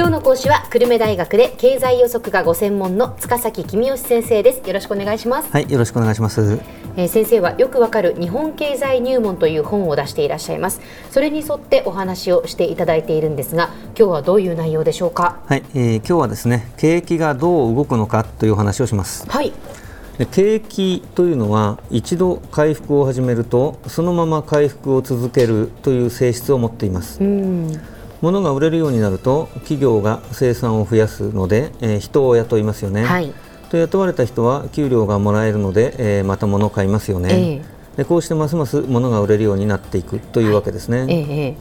今日の講師は久留米大学で経済予測がご専門の塚崎君吉先生です。よろしくお願いします。はいよろしくお願いします。えー、先生はよくわかる日本経済入門という本を出していらっしゃいます。それに沿ってお話をしていただいているんですが今日はどういう内容でしょうか？はい、えー、今日はですね景気がどう動くのかという話をします。はい。景気というのは一度回復を始めるとそのまま回復を続けるという性質を持っています物が売れるようになると企業が生産を増やすので、えー、人を雇いますよね、はい、と雇われた人は給料がもらえるので、えー、また物を買いますよね、えー、でこうしてますます物が売れるようになっていくというわけですね、はい。え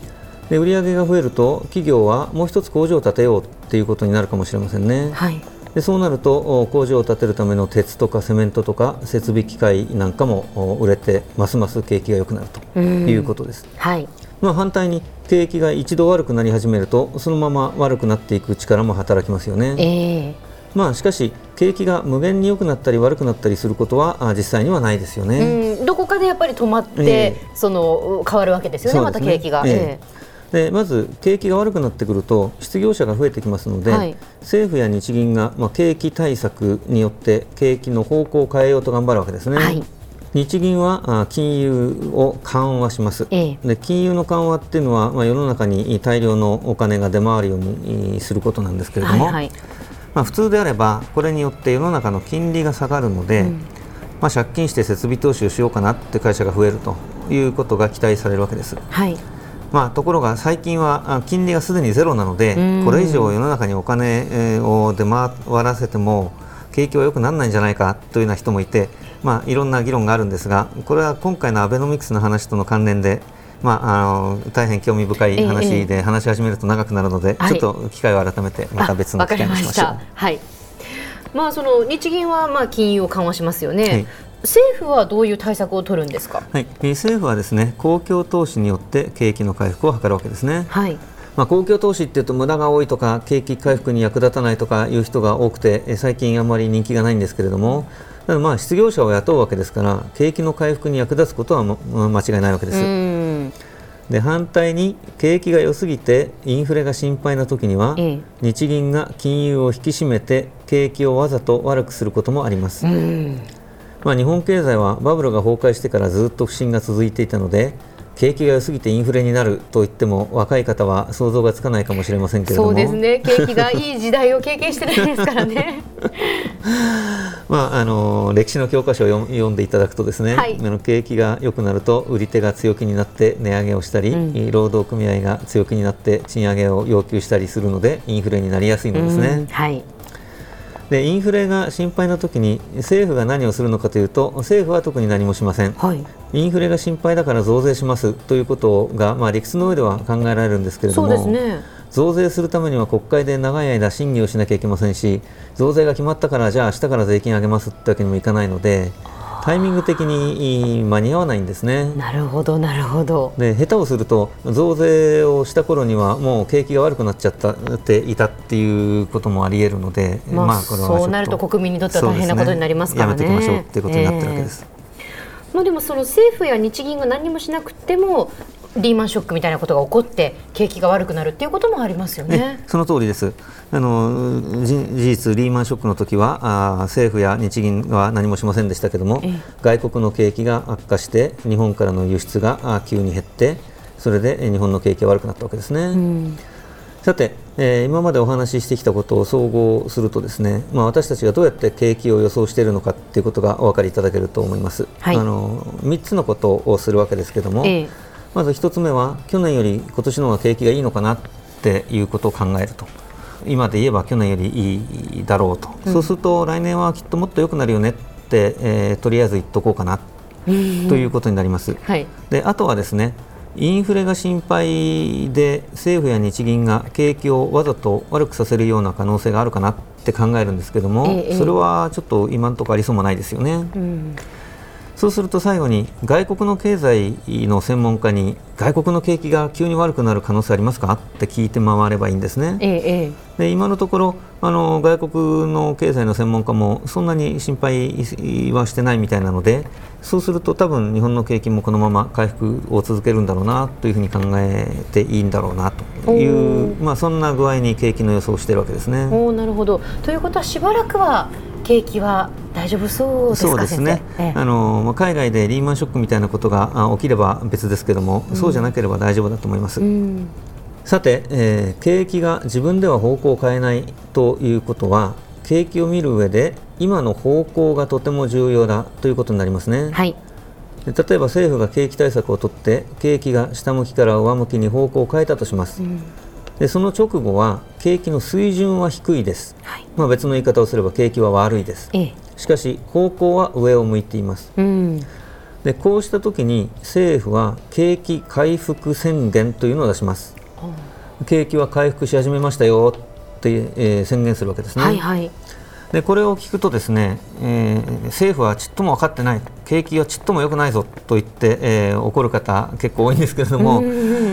ー、で売上が増えると企業はもう一つ工場を建てようということになるかもしれませんね、はい。でそうなると工場を建てるための鉄とかセメントとか設備機械なんかも売れてますます景気が良くなるということです。はい、まあ反対に景気が一度悪くなり始めるとそのまま悪くなっていく力も働きますよね。えー、まあしかし景気が無限に良くなったり悪くなったりすることは実際にはないですよね。どこかでやっぱり止まって、えー、その変わるわけですよね、ねまた景気が。えーでまず景気が悪くなってくると失業者が増えてきますので、はい、政府や日銀が、まあ、景気対策によって景気の方向を変えようと頑張るわけですね。はい日銀は金融を緩和します、ええ、で金融の緩和っていうのは、まあ、世の中に大量のお金が出回るようにすることなんですけれども、はいはい、まあ、普通であればこれによって世の中の金利が下がるので、うん、まあ、借金して設備投資をしようかなって会社が増えるということが期待されるわけです。はい。まあ、ところが最近は金利がすでにゼロなのでこれ以上世の中にお金を出回らせても景気は良くならないんじゃないかというような人もいて、まあ、いろんな議論があるんですがこれは今回のアベノミクスの話との関連で、まあ、あの大変興味深い話で話し始めると長くなるので、ええ、ちょっと機会を改めてまた別の機会にしましょう。はい。まあ、その日銀はまあ金融を緩和しますよね、はい、政府はどういう対策を取るんですか、はい、政府はですね公共投資によって景気の回復を図るわけですね。はいまあ、公共投資っていうと無駄が多いとか景気回復に役立たないとかいう人が多くて最近あんまり人気がないんですけれどもただまあ失業者を雇うわけですから景気の回復に役立つことは間違いないわけです。で反対に景気が良すぎてインフレが心配な時には、日銀が金融を引き締めて景気をわざと悪くすることもあります。まあ、日本経済はバブルが崩壊してからずっと不振が続いていたので景気が良すぎてインフレになると言っても若い方は想像がつかないかもしれませんけれども。そうですね。景気がいい時代を経験してないですからね。まああの歴史の教科書を読んでいただくとですね、はい、あの景気が良くなると売り手が強気になって値上げをしたり、うん、労働組合が強気になって賃上げを要求したりするのでインフレになりやすいのですね。うん、はいでインフレが心配な時に政府が何をするのかというと政府は特に何もしません、はい、インフレが心配だから増税しますということが、まあ、理屈の上では考えられるんですけれども、ね、増税するためには国会で長い間審議をしなきゃいけませんし増税が決まったからじゃあ明日から税金上げますってわけにもいかないので。タイミング的に間に合わないんですね。なるほどなるほど。で下手をすると増税をした頃にはもう景気が悪くなっちゃったっていたっていうこともありえるので、まあ、まあこれはそうなると国民にとっては大変なことになりますからね。ねやめていきましょうっていうことになってるわけです。えー、まあでもその政府や日銀が何もしなくてもリーマンショックみたいなことが起こって景気が悪くなるっていうこともありますよね。その通りです。あの事実リーマンショックの時はあ政府や日銀は何もしませんでしたけども、外国の景気が悪化して日本からの輸出があ急に減ってそれで日本の景気が悪くなったわけですね。うんさて、えー、今までお話ししてきたことを総合するとですね、まあ、私たちがどうやって景気を予想しているのかということがお分かりいただけると思います。はい、あの3つのことをするわけですけども、えーまず1つ目は去年より今年の方が景気がいいのかなっていうことを考えると。今で言えば去年よりいいだろうと、うん、そうすると来年はきっともっと良くなるよねって、えー、とりあえず言っとこうかなということになります。はい、であとはですねインフレが心配で政府や日銀が景気をわざと悪くさせるような可能性があるかなって考えるんですけども、ええ、それはちょっと今のところありそうもないですよね。うんそうすると最後に外国の経済の専門家に外国の景気が急に悪くなる可能性ありますかって聞いて回ればいいんですね。ええ、で今のところあの外国の経済の専門家もそんなに心配はしてないみたいなのでそうすると多分日本の景気もこのまま回復を続けるんだろうなというふうに考えていいんだろうなという、まあ、そんな具合に景気の予想をしているわけですね。おなるほどということはしばらくは景気は大丈夫そうですそうですね、ええ、あの海外でリーマンショックみたいなことが起きれば別ですけども、うん、そうじゃなければ大丈夫だと思います。うん。さて、えー、景気が自分では方向を変えないということは景気を見る上で今の方向がとても重要だということになりますね。はい。例えば政府が景気対策を取って景気が下向きから上向きに方向を変えたとします、うん、でその直後は景気の水準は低いです、はい、まあ、別の言い方をすれば景気は悪いです、ええ、しかし方向は上を向いています、うん、でこうした時に政府は景気回復宣言というのを出します。景気は回復し始めましたよって、えー、宣言するわけですね。はいはい、でこれを聞くとですね、えー、政府はちっとも分かってない。景気はちっとも良くないぞと言って、えー、怒る方結構多いんですけれども、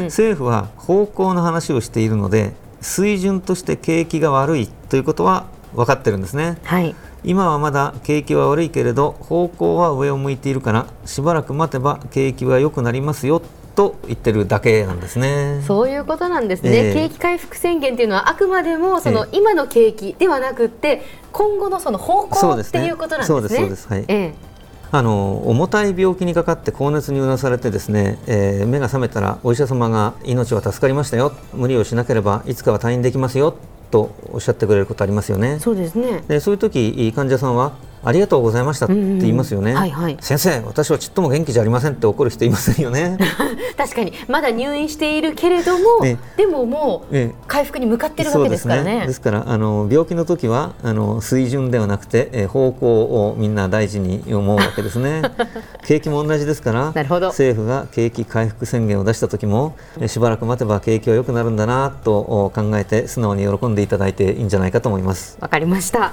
政府は方向の話をしているので水準として景気が悪いということは分かってるんですね。はい今はまだ景気は悪いけれど方向は上を向いているからしばらく待てば景気は良くなりますよと言ってるだけなんですね。そういうことなんですね。えー、景気回復宣言っていうのはあくまでもその今の景気ではなくて今後のその方向っていうことなんですね。そうです、そうです。はい。えーあの重たい病気にかかって高熱にうなされてですね、えー、目が覚めたらお医者様が命は助かりましたよ。無理をしなければいつかは退院できますよ。とおっしゃってくれることありますよね。そうですね。でそういう時患者さんはありがとうございましたって言いますよね、はいはい、先生私はちっとも元気じゃありませんって怒る人いませんよね。確かに。まだ入院しているけれども、ね、でももう回復に向かってるわけですからね、ね、ですからあの病気の時はあの水準ではなくて、え方向をみんな大事に思うわけですね。景気も同じですから政府が景気回復宣言を出した時もしばらく待てば景気は良くなるんだなと考えて素直に喜んでいただいていいんじゃないかと思います。わかりました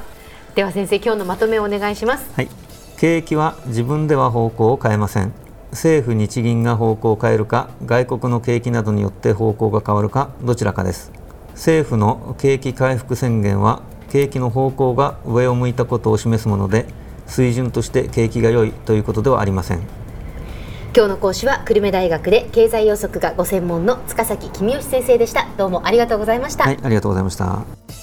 では先生今日のまとめをお願いします。はい。景気は自分では方向を変えません。政府日銀が方向を変えるか外国の景気などによって方向が変わるかどちらかです。政府の景気回復宣言は景気の方向が上を向いたことを示すもので水準として景気が良いということではありません。今日の講師は久留米大学で経済予測がご専門の塚崎公義先生でした。どうもありがとうございました。はいありがとうございました